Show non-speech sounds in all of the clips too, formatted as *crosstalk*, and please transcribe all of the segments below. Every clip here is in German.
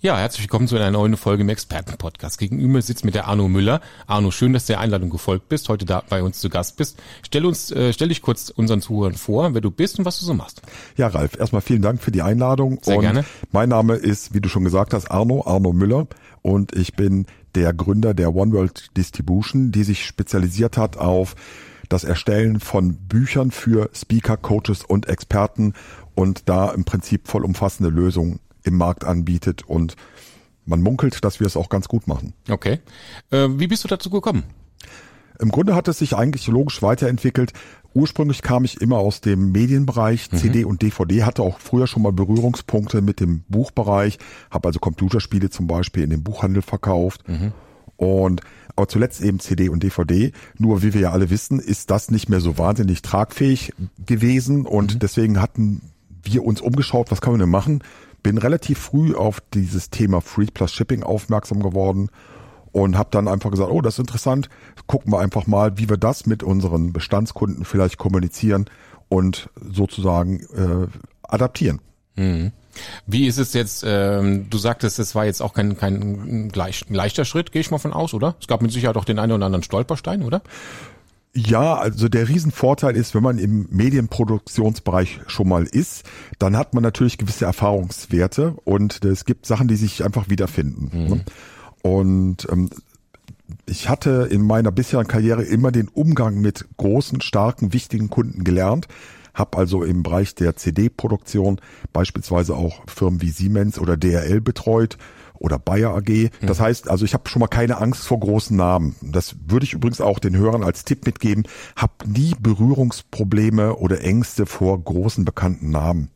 Ja, herzlich willkommen zu einer neuen Folge im Expertenpodcast. Gegenüber sitzt mit der Arno Müller. Arno, schön, dass du der Einladung gefolgt bist, heute da bei uns zu Gast bist. Stell uns, äh, stell dich kurz unseren Zuhörern vor, wer du bist und was du so machst. Ja, Ralf, erstmal vielen Dank für die Einladung. Sehr und gerne. Mein Name ist, wie du schon gesagt hast, Arno, Arno Müller und ich bin der Gründer der One World Distribution, die sich spezialisiert hat auf das Erstellen von Büchern für Speaker, Coaches und Experten und da im Prinzip vollumfassende Lösungen im Markt anbietet und man munkelt, dass wir es auch ganz gut machen. Okay. Äh, wie bist du dazu gekommen? Im Grunde hat es sich eigentlich logisch weiterentwickelt. Ursprünglich kam ich immer aus dem Medienbereich, CD und DVD, hatte auch früher schon mal Berührungspunkte mit dem Buchbereich, habe also Computerspiele zum Beispiel in den Buchhandel verkauft. Und aber zuletzt eben CD und DVD. Nur wie wir ja alle wissen, ist das nicht mehr so wahnsinnig tragfähig gewesen und deswegen hatten wir uns umgeschaut, was kann man denn machen? Bin relativ früh auf dieses Thema Free Plus Shipping aufmerksam geworden und habe dann einfach gesagt, oh, das ist interessant, gucken wir einfach mal, wie wir das mit unseren Bestandskunden vielleicht kommunizieren und sozusagen äh, adaptieren. Wie ist es jetzt, ähm, du sagtest, es war jetzt auch kein, kein gleich, leichter Schritt, gehe ich mal von aus, oder? Es gab mit Sicherheit auch den einen oder anderen Stolperstein, oder? Ja, also der Riesenvorteil ist, wenn man im Medienproduktionsbereich schon mal ist, dann hat man natürlich gewisse Erfahrungswerte und es gibt Sachen, die sich einfach wiederfinden. ne? Und ähm, ich hatte in meiner bisherigen Karriere immer den Umgang mit großen, starken, wichtigen Kunden gelernt. Hab also im Bereich der CD-Produktion beispielsweise auch Firmen wie Siemens oder DRL betreut oder Bayer AG. Das heißt, also ich habe schon mal keine Angst vor großen Namen. Das würde ich übrigens auch den Hörern als Tipp mitgeben. Hab nie Berührungsprobleme oder Ängste vor großen bekannten Namen.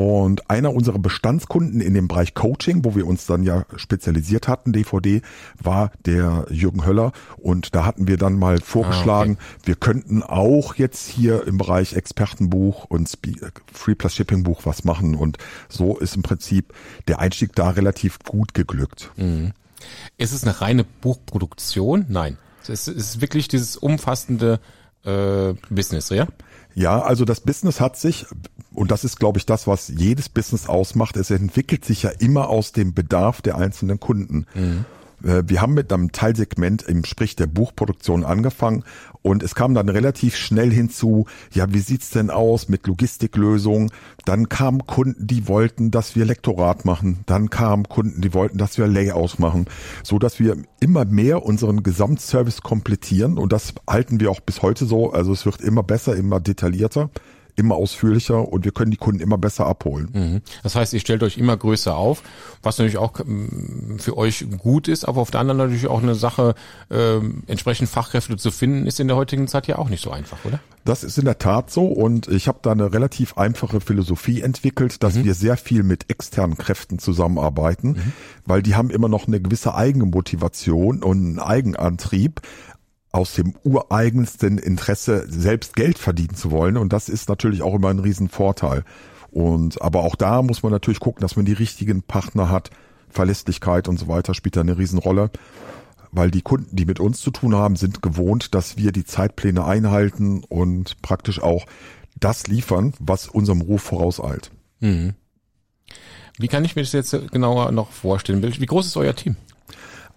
Und einer unserer Bestandskunden in dem Bereich Coaching, wo wir uns dann ja spezialisiert hatten, DVD, war der Jürgen Höller. Und da hatten wir dann mal vorgeschlagen, wir könnten auch jetzt hier im Bereich Expertenbuch und Spe- Free Plus Shipping Buch was machen. Und so ist im Prinzip der Einstieg da relativ gut geglückt. Ist es eine reine Buchproduktion? Nein. Es ist, es ist wirklich dieses umfassende äh, Business, ja? Ja, also das Business hat sich, und das ist, glaube ich, das, was jedes Business ausmacht, es entwickelt sich ja immer aus dem Bedarf der einzelnen Kunden. Äh, Wir haben mit einem Teilsegment im Sprich der Buchproduktion angefangen und es kam dann relativ schnell hinzu, ja, wie sieht's denn aus mit Logistiklösungen? Dann kamen Kunden, die wollten, dass wir Lektorat machen. Dann kamen Kunden, die wollten, dass wir Layouts machen, so dass wir immer mehr unseren Gesamtservice komplettieren und das halten wir auch bis heute so. Also es wird immer besser, immer detaillierter, immer ausführlicher und wir können die Kunden immer besser abholen. Mhm. Das heißt, ihr stellt euch immer größer auf, was natürlich auch ähm, für euch gut ist, aber auf der anderen natürlich auch eine Sache, ähm, entsprechend Fachkräfte zu finden, ist in der heutigen Zeit ja auch nicht so einfach, oder? Das ist in der Tat so und ich habe da eine relativ einfache Philosophie entwickelt, dass wir sehr viel mit externen Kräften zusammenarbeiten, weil die haben immer noch eine gewisse eigene Motivation und einen Eigenantrieb aus dem ureigensten Interesse selbst Geld verdienen zu wollen und das ist natürlich auch immer ein Riesenvorteil. Und aber auch da muss man natürlich gucken, dass man die richtigen Partner hat, Verlässlichkeit und so weiter spielt da eine Riesenrolle weil die Kunden, die mit uns zu tun haben, sind gewohnt, dass wir die Zeitpläne einhalten und praktisch auch das liefern, was unserem Ruf vorauseilt. Wie kann ich mir das jetzt genauer noch vorstellen? Wie groß ist euer Team?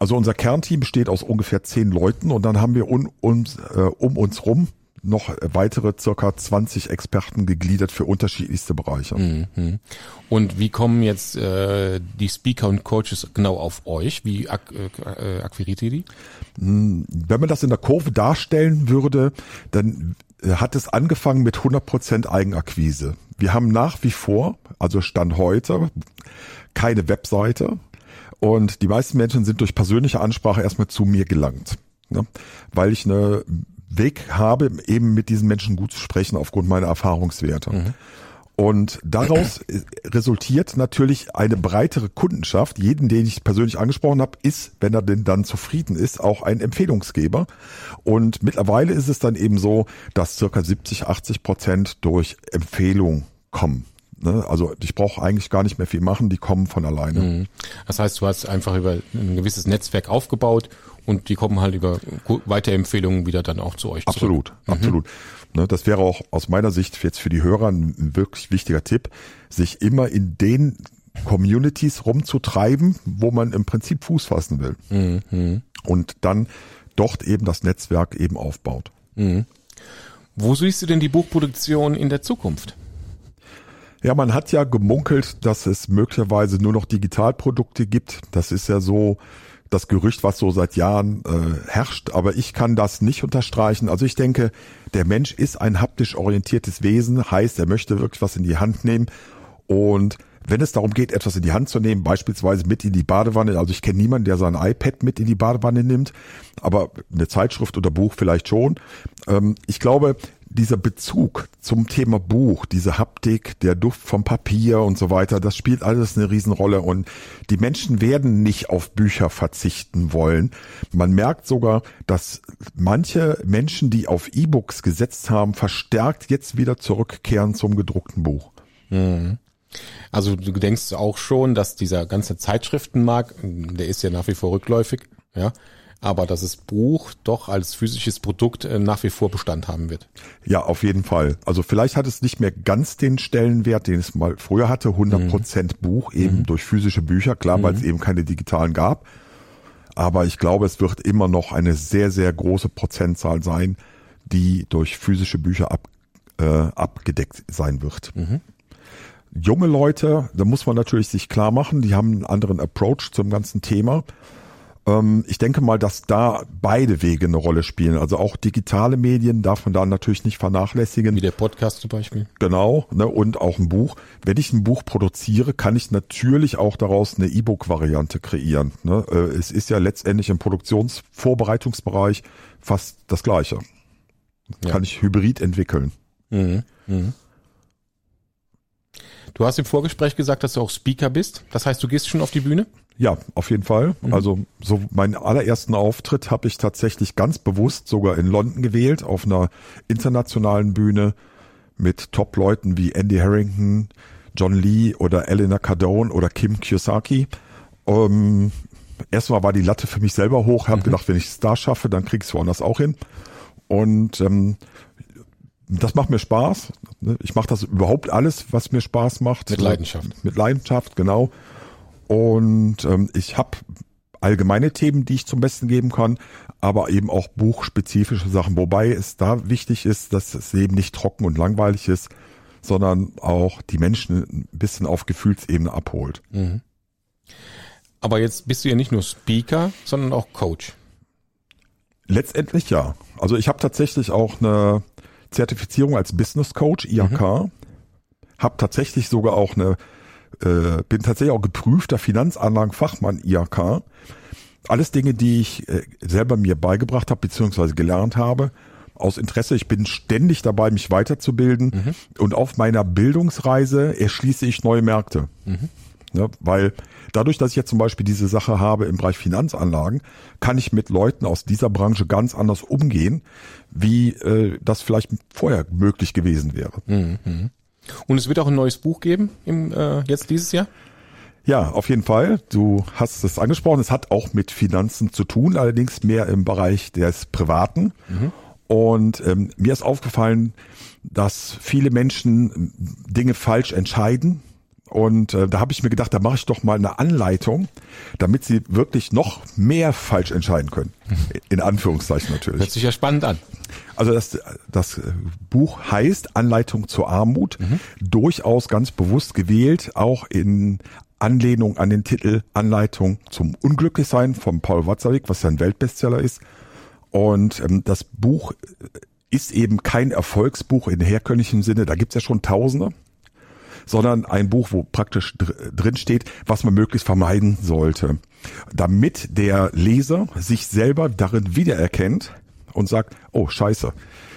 Also unser Kernteam besteht aus ungefähr zehn Leuten und dann haben wir un, uns, äh, um uns rum noch weitere circa 20 Experten gegliedert für unterschiedlichste Bereiche. Mhm. Und wie kommen jetzt äh, die Speaker und Coaches genau auf euch? Wie ak äh, akquiriert ihr die? Wenn man das in der Kurve darstellen würde, dann äh, hat es angefangen mit 100% Eigenakquise. Wir haben nach wie vor, also Stand heute, keine Webseite und die meisten Menschen sind durch persönliche Ansprache erstmal zu mir gelangt, ne? weil ich eine Weg habe, eben mit diesen Menschen gut zu sprechen aufgrund meiner Erfahrungswerte. Und Und daraus *clears throat* resultiert natürlich eine breitere Kundenschaft. Jeden, den ich persönlich angesprochen habe, ist, wenn er denn dann zufrieden ist, auch ein Empfehlungsgeber. Und mittlerweile ist es dann eben so, dass circa 70, 80 Prozent durch Empfehlung kommen. Ne? Also ich brauche eigentlich gar nicht mehr viel machen, die kommen von alleine. Mhm. Das heißt, du hast einfach über ein gewisses Netzwerk aufgebaut und die kommen halt über Weiterempfehlungen wieder dann auch zu euch zurück. Absolut, mhm. absolut. Ne, das wäre auch aus meiner Sicht jetzt für die Hörer ein wirklich wichtiger Tipp, sich immer in den Communities rumzutreiben, wo man im Prinzip Fuß fassen will. Mhm. Und dann dort eben das Netzwerk eben aufbaut. Mhm. Wo siehst du denn die Buchproduktion in der Zukunft? Ja, man hat ja gemunkelt, dass es möglicherweise nur noch Digitalprodukte gibt. Das ist ja so das Gerücht, was so seit Jahren äh, herrscht, aber ich kann das nicht unterstreichen. Also ich denke, der Mensch ist ein haptisch orientiertes Wesen, heißt, er möchte wirklich was in die Hand nehmen und wenn es darum geht, etwas in die Hand zu nehmen, beispielsweise mit in die Badewanne, also ich kenne niemanden, der sein iPad mit in die Badewanne nimmt, aber eine Zeitschrift oder Buch vielleicht schon. Ähm, ich glaube, dieser Bezug zum Thema Buch, diese Haptik, der Duft vom Papier und so weiter, das spielt alles eine Riesenrolle und die Menschen werden nicht auf Bücher verzichten wollen. Man merkt sogar, dass manche Menschen, die auf E-Books gesetzt haben, verstärkt jetzt wieder zurückkehren zum gedruckten Buch. Mhm. Also du denkst auch schon, dass dieser ganze Zeitschriftenmarkt, der ist ja nach wie vor rückläufig, ja, aber dass das Buch doch als physisches Produkt äh, nach wie vor Bestand haben wird. Ja, auf jeden Fall. Also vielleicht hat es nicht mehr ganz den Stellenwert, den es mal früher hatte, 100 Prozent mhm. Buch, eben mhm. durch physische Bücher, klar, mhm. weil es eben keine digitalen gab. Aber ich glaube, es wird immer noch eine sehr, sehr große Prozentzahl sein, die durch physische Bücher ab, äh, abgedeckt sein wird. Mhm. Junge Leute, da muss man natürlich sich klar machen, die haben einen anderen Approach zum ganzen Thema. Ähm, ich denke mal, dass da beide Wege eine Rolle spielen. Also auch digitale Medien darf man da natürlich nicht vernachlässigen. Wie der Podcast zum Beispiel. Genau, ne, und auch ein Buch. Wenn ich ein Buch produziere, kann ich natürlich auch daraus eine E-Book-Variante kreieren. Ne? Äh, es ist ja letztendlich im Produktionsvorbereitungsbereich fast das Gleiche. Ja. Kann ich hybrid entwickeln. Mhm. Mhm. Du hast im Vorgespräch gesagt, dass du auch Speaker bist. Das heißt, du gehst schon auf die Bühne? Ja, auf jeden Fall. Mhm. Also so meinen allerersten Auftritt habe ich tatsächlich ganz bewusst sogar in London gewählt, auf einer internationalen Bühne mit Top-Leuten wie Andy Harrington, John Lee oder Elena Cardone oder Kim Kiyosaki. Ähm, erstmal war die Latte für mich selber hoch, habe mhm. gedacht, wenn ich es da schaffe, dann krieg ich es woanders auch hin. Und ähm, das macht mir Spaß. Ich mache das überhaupt alles, was mir Spaß macht. Mit Leidenschaft. Mit Leidenschaft, genau. Und ähm, ich habe allgemeine Themen, die ich zum Besten geben kann, aber eben auch buchspezifische Sachen, wobei es da wichtig ist, dass es eben nicht trocken und langweilig ist, sondern auch die Menschen ein bisschen auf Gefühlsebene abholt. Mhm. Aber jetzt bist du ja nicht nur Speaker, sondern auch Coach. Letztendlich ja. Also ich habe tatsächlich auch eine Zertifizierung als Business Coach, IHK. Mhm. Habe tatsächlich sogar auch eine, äh, bin tatsächlich auch geprüfter Finanzanlagenfachmann IHK. Alles Dinge, die ich äh, selber mir beigebracht habe, beziehungsweise gelernt habe, aus Interesse. Ich bin ständig dabei, mich weiterzubilden. Mhm. Und auf meiner Bildungsreise erschließe ich neue Märkte. Mhm. Ja, weil dadurch, dass ich jetzt zum Beispiel diese Sache habe im Bereich Finanzanlagen, kann ich mit Leuten aus dieser Branche ganz anders umgehen, wie äh, das vielleicht vorher möglich gewesen wäre. Mhm. Und es wird auch ein neues Buch geben im, äh, jetzt dieses Jahr? Ja, auf jeden Fall. Du hast es angesprochen. Es hat auch mit Finanzen zu tun, allerdings mehr im Bereich des Privaten. Mhm. Und ähm, mir ist aufgefallen, dass viele Menschen Dinge falsch entscheiden und äh, da habe ich mir gedacht, da mache ich doch mal eine Anleitung, damit sie wirklich noch mehr falsch entscheiden können. In Anführungszeichen natürlich. Hört sich ja spannend an. Also das, das Buch heißt Anleitung zur Armut, mhm. durchaus ganz bewusst gewählt, auch in Anlehnung an den Titel Anleitung zum Unglücklichsein von Paul Watzlawick, was ja ein Weltbestseller ist. Und ähm, das Buch ist eben kein Erfolgsbuch in herkömmlichem Sinne, da gibt's ja schon Tausende sondern ein Buch, wo praktisch drin steht, was man möglichst vermeiden sollte, damit der Leser sich selber darin wiedererkennt und sagt, oh scheiße,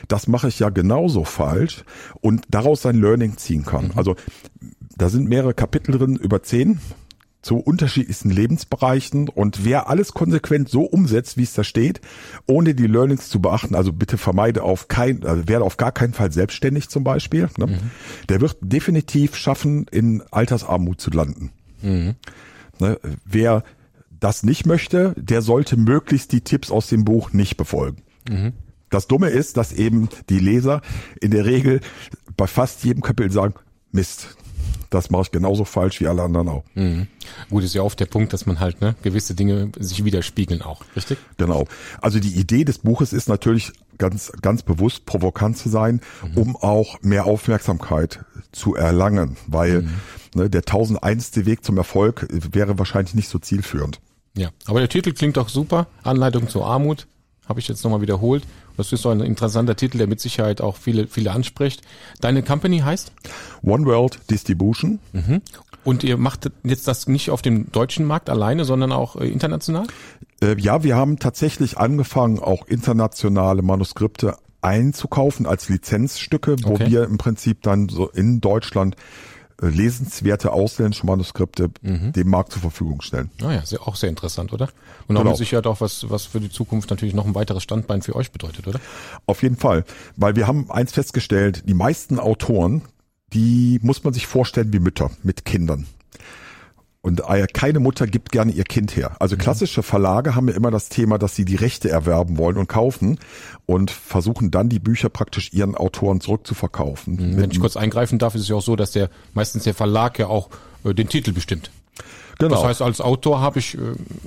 das mache ich ja genauso falsch und daraus sein Learning ziehen kann. Also da sind mehrere Kapitel drin über zehn zu unterschiedlichsten Lebensbereichen und wer alles konsequent so umsetzt, wie es da steht, ohne die Learnings zu beachten, also bitte vermeide auf kein, also werde auf gar keinen Fall selbstständig zum Beispiel, ne? mhm. der wird definitiv schaffen, in Altersarmut zu landen. Mhm. Ne? Wer das nicht möchte, der sollte möglichst die Tipps aus dem Buch nicht befolgen. Mhm. Das Dumme ist, dass eben die Leser in der Regel bei fast jedem Kapitel sagen, Mist, das mache ich genauso falsch wie alle anderen auch. Mhm. Gut, ist ja oft der Punkt, dass man halt ne, gewisse Dinge sich widerspiegeln auch, richtig? Genau. Also die Idee des Buches ist natürlich ganz, ganz bewusst provokant zu sein, mhm. um auch mehr Aufmerksamkeit zu erlangen, weil mhm. ne, der 1001. Weg zum Erfolg wäre wahrscheinlich nicht so zielführend. Ja, aber der Titel klingt doch super. Anleitung zur Armut, habe ich jetzt nochmal wiederholt. Das ist so ein interessanter Titel, der mit Sicherheit auch viele, viele anspricht. Deine Company heißt? One World Distribution. Mhm. Und ihr macht jetzt das nicht auf dem deutschen Markt alleine, sondern auch äh, international? Äh, ja, wir haben tatsächlich angefangen, auch internationale Manuskripte einzukaufen als Lizenzstücke, wo okay. wir im Prinzip dann so in Deutschland lesenswerte ausländische Manuskripte mhm. dem Markt zur Verfügung stellen. Ah ja, sehr, auch sehr interessant, oder? Und auch genau. mit Sicherheit auch was, was für die Zukunft natürlich noch ein weiteres Standbein für euch bedeutet, oder? Auf jeden Fall, weil wir haben eins festgestellt, die meisten Autoren, die muss man sich vorstellen wie Mütter mit Kindern. Und äh, keine Mutter gibt gerne ihr Kind her. Also mhm. klassische Verlage haben ja immer das Thema, dass sie die Rechte erwerben wollen und kaufen und versuchen dann die Bücher praktisch ihren Autoren zurückzuverkaufen. Mhm. Wenn ich kurz eingreifen darf, ist es ja auch so, dass der meistens der Verlag ja auch äh, den Titel bestimmt. Genau. Das heißt, als Autor habe ich, äh,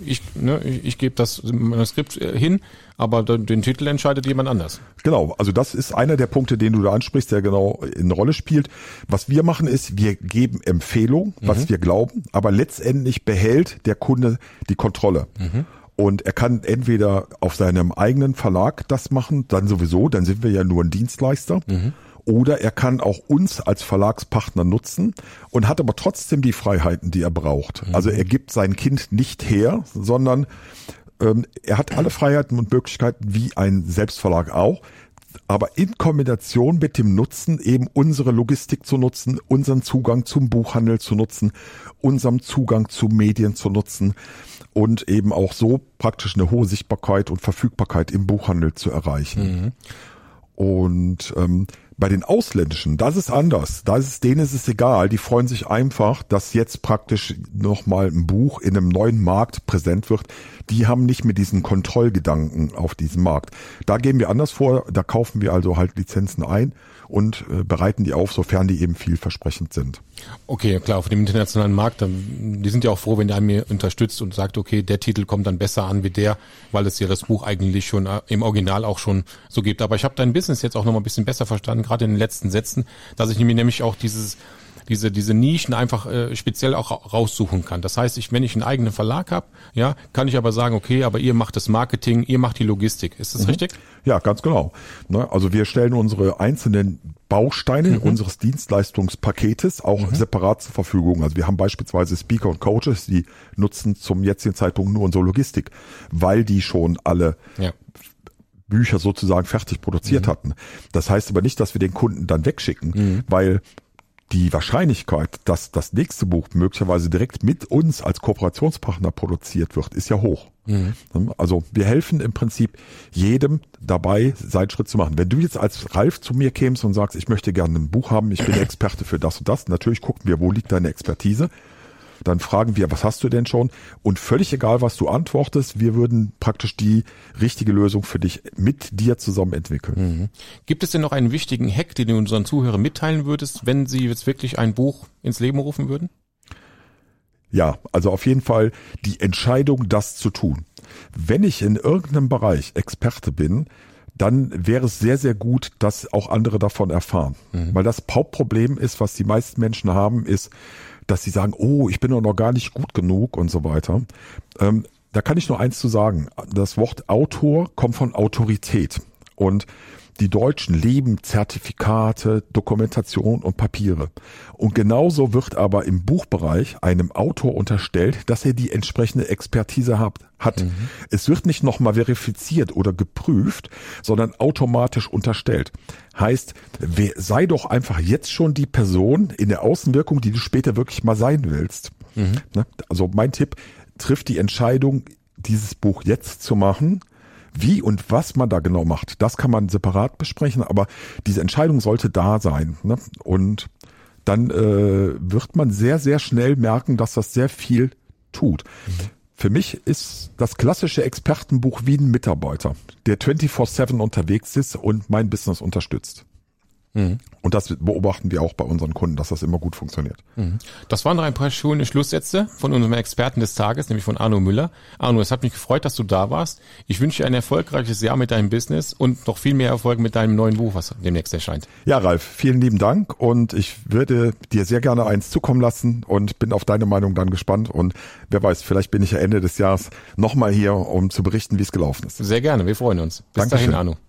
ich, ne, ich, ich gebe das Manuskript äh, hin, aber den Titel entscheidet jemand anders. Genau, also das ist einer der Punkte, den du da ansprichst, der genau in Rolle spielt. Was wir machen ist, wir geben Empfehlungen, was mhm. wir glauben, aber letztendlich behält der Kunde die Kontrolle. Mhm. Und er kann entweder auf seinem eigenen Verlag das machen, dann sowieso, dann sind wir ja nur ein Dienstleister. Mhm oder er kann auch uns als Verlagspartner nutzen und hat aber trotzdem die Freiheiten, die er braucht. Mhm. Also er gibt sein Kind nicht her, sondern ähm, er hat alle Freiheiten und Möglichkeiten wie ein Selbstverlag auch aber in Kombination mit dem Nutzen eben unsere Logistik zu nutzen, unseren Zugang zum Buchhandel zu nutzen, unserem Zugang zu Medien zu nutzen und eben auch so praktisch eine hohe Sichtbarkeit und Verfügbarkeit im Buchhandel zu erreichen. Mhm. Und ähm, bei den Ausländischen, das ist anders. Da ist denen ist es egal. Die freuen sich einfach, dass jetzt praktisch nochmal ein Buch in einem neuen Markt präsent wird. Die haben nicht mehr diesen Kontrollgedanken auf diesem Markt. Da gehen wir anders vor. Da kaufen wir also halt Lizenzen ein und äh, bereiten die auf, sofern die eben vielversprechend sind. Okay, klar, auf dem internationalen Markt, die sind ja auch froh, wenn der mir unterstützt und sagt, okay, der Titel kommt dann besser an wie der, weil es ja das Buch eigentlich schon äh, im Original auch schon so gibt. Aber ich habe dein Business jetzt auch noch mal ein bisschen besser verstanden, gerade in den letzten Sätzen, dass ich nämlich auch dieses diese, diese Nischen einfach äh, speziell auch raussuchen kann. Das heißt, ich, wenn ich einen eigenen Verlag habe, ja, kann ich aber sagen, okay, aber ihr macht das Marketing, ihr macht die Logistik. Ist das mhm. richtig? Ja, ganz genau. Ne, also wir stellen unsere einzelnen Bausteine mhm. unseres Dienstleistungspaketes auch mhm. separat zur Verfügung. Also wir haben beispielsweise Speaker und Coaches, die nutzen zum jetzigen Zeitpunkt nur unsere Logistik, weil die schon alle ja. Bücher sozusagen fertig produziert mhm. hatten. Das heißt aber nicht, dass wir den Kunden dann wegschicken, mhm. weil die Wahrscheinlichkeit, dass das nächste Buch möglicherweise direkt mit uns als Kooperationspartner produziert wird, ist ja hoch. Mhm. Also wir helfen im Prinzip jedem dabei, seinen Schritt zu machen. Wenn du jetzt als Ralf zu mir kämst und sagst, ich möchte gerne ein Buch haben, ich bin *clears throat* Experte für das und das, natürlich gucken wir, wo liegt deine Expertise dann fragen wir, was hast du denn schon? Und völlig egal, was du antwortest, wir würden praktisch die richtige Lösung für dich mit dir zusammen entwickeln. Mhm. Gibt es denn noch einen wichtigen Hack, den du unseren Zuhörern mitteilen würdest, wenn sie jetzt wirklich ein Buch ins Leben rufen würden? Ja, also auf jeden Fall die Entscheidung, das zu tun. Wenn ich in irgendeinem Bereich Experte bin, dann wäre es sehr, sehr gut, dass auch andere davon erfahren. Mhm. Weil das Hauptproblem ist, was die meisten Menschen haben, ist, dass sie sagen, oh, ich bin doch noch gar nicht gut genug und so weiter. Ähm, da kann ich nur eins zu sagen. Das Wort Autor kommt von Autorität. Und die Deutschen lieben Zertifikate, Dokumentation und Papiere. Und genauso wird aber im Buchbereich einem Autor unterstellt, dass er die entsprechende Expertise hat. hat. Mhm. Es wird nicht nochmal verifiziert oder geprüft, sondern automatisch unterstellt. Heißt, sei doch einfach jetzt schon die Person in der Außenwirkung, die du später wirklich mal sein willst. Mhm. Ne? Also mein Tipp, trifft die Entscheidung, dieses Buch jetzt zu machen, wie und was man da genau macht, das kann man separat besprechen, aber diese Entscheidung sollte da sein. Ne? Und dann äh, wird man sehr, sehr schnell merken, dass das sehr viel tut. Mhm. Für mich ist das klassische Expertenbuch wie ein Mitarbeiter, der 24-7 unterwegs ist und mein Business unterstützt. Mhm. Und das beobachten wir auch bei unseren Kunden, dass das immer gut funktioniert. Mhm. Das waren noch ein paar schöne Schlusssätze von unserem Experten des Tages, nämlich von Arno Müller. Arno, es hat mich gefreut, dass du da warst. Ich wünsche dir ein erfolgreiches Jahr mit deinem Business und noch viel mehr Erfolg mit deinem neuen Buch, was demnächst erscheint. Ja, Ralf, vielen lieben Dank und ich würde dir sehr gerne eins zukommen lassen und bin auf deine Meinung dann gespannt und wer weiß, vielleicht bin ich ja Ende des Jahres nochmal hier, um zu berichten, wie es gelaufen ist. Sehr gerne, wir freuen uns. Bis Dankeschön. dahin, Arno.